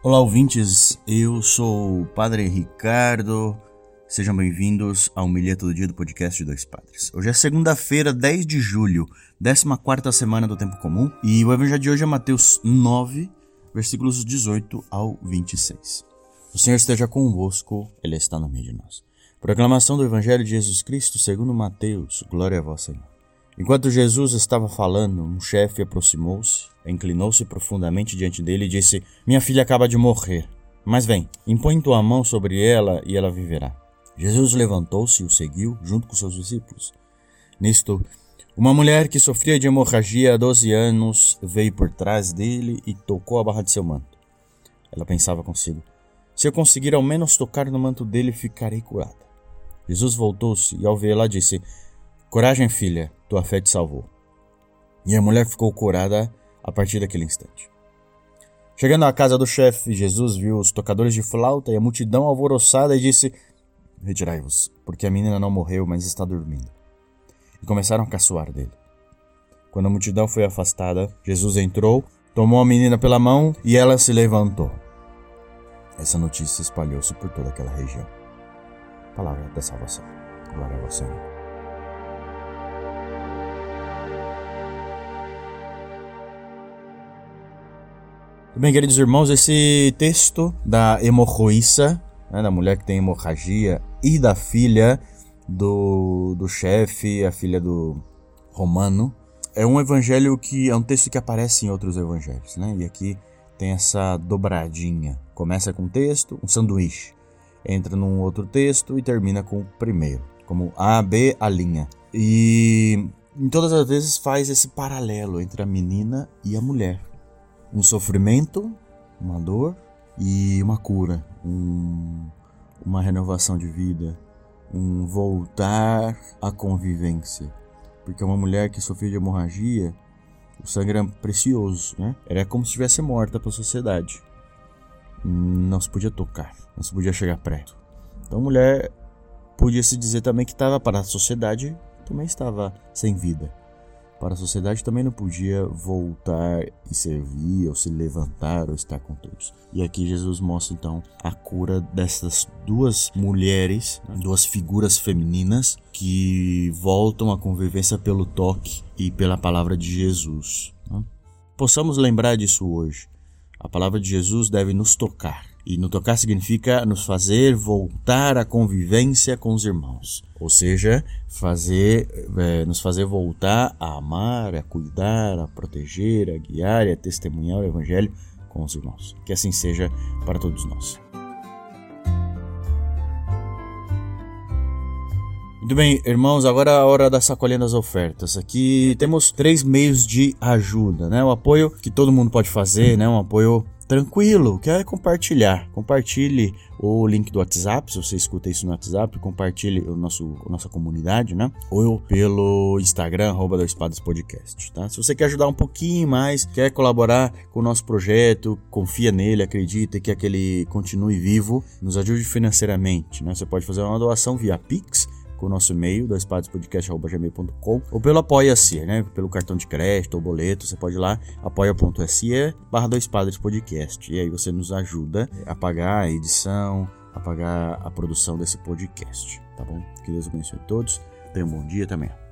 Olá, ouvintes. Eu sou o Padre Ricardo. Sejam bem-vindos ao Milheto do Dia do podcast de Dois Padres. Hoje é segunda-feira, 10 de julho, 14 semana do Tempo Comum, e o evangelho de hoje é Mateus 9, versículos 18 ao 26. O Senhor esteja convosco, Ele está no meio de nós. Proclamação do Evangelho de Jesus Cristo segundo Mateus. Glória a vós, Senhor. Enquanto Jesus estava falando, um chefe aproximou-se, inclinou-se profundamente diante dele e disse: Minha filha acaba de morrer. Mas vem, impõe tua mão sobre ela e ela viverá. Jesus levantou-se e o seguiu, junto com seus discípulos. Nisto, uma mulher que sofria de hemorragia há 12 anos veio por trás dele e tocou a barra de seu manto. Ela pensava consigo: Se eu conseguir ao menos tocar no manto dele, ficarei curada. Jesus voltou-se e, ao vê-la, disse: Coragem, filha, tua fé te salvou. E a mulher ficou curada a partir daquele instante. Chegando à casa do chefe, Jesus viu os tocadores de flauta e a multidão alvoroçada e disse: Retirai-vos, porque a menina não morreu, mas está dormindo. E começaram a caçoar dele. Quando a multidão foi afastada, Jesus entrou, tomou a menina pela mão e ela se levantou. Essa notícia espalhou-se por toda aquela região. Palavra da salvação. Glória a você. Bem, queridos irmãos, esse texto da hemorroíça, né, da mulher que tem hemorragia, e da filha do, do chefe, a filha do romano, é um evangelho que é um texto que aparece em outros evangelhos, né? E aqui tem essa dobradinha. Começa com um texto, um sanduíche, entra num outro texto e termina com o primeiro, como A, B, a linha. E em todas as vezes faz esse paralelo entre a menina e a mulher um sofrimento, uma dor e uma cura, um, uma renovação de vida, um voltar à convivência. Porque uma mulher que sofreu de hemorragia, o sangue era precioso, né? Era como se estivesse morta para a sociedade. Não se podia tocar, não se podia chegar perto. Então a mulher podia se dizer também que estava para a sociedade, também estava sem vida para a sociedade também não podia voltar e servir, ou se levantar, ou estar com todos. E aqui Jesus mostra então a cura dessas duas mulheres, duas figuras femininas que voltam à convivência pelo toque e pela palavra de Jesus. Né? Possamos lembrar disso hoje. A palavra de Jesus deve nos tocar e no tocar significa nos fazer voltar à convivência com os irmãos. Ou seja, fazer, é, nos fazer voltar a amar, a cuidar, a proteger, a guiar e a testemunhar o Evangelho com os irmãos. Que assim seja para todos nós. Muito bem, irmãos, agora é a hora da sacolinha das ofertas. Aqui temos três meios de ajuda, né? O apoio que todo mundo pode fazer, né? Um apoio tranquilo, quer compartilhar. Compartilhe o link do WhatsApp, se você escuta isso no WhatsApp, compartilhe o nosso, a nossa comunidade, né? Ou pelo Instagram, arroba do Espadas Podcast, tá? Se você quer ajudar um pouquinho mais, quer colaborar com o nosso projeto, confia nele, acredita que aquele continue vivo, nos ajude financeiramente, né? Você pode fazer uma doação via Pix, com o nosso e-mail, doispadespodcast.gmail.com ou pelo Apoia-se, né? Pelo cartão de crédito ou boleto, você pode ir lá, apoia.se barra Dois Padres Podcast. E aí você nos ajuda a pagar a edição, a pagar a produção desse podcast, tá bom? Que Deus abençoe todos. Tenham um bom dia também.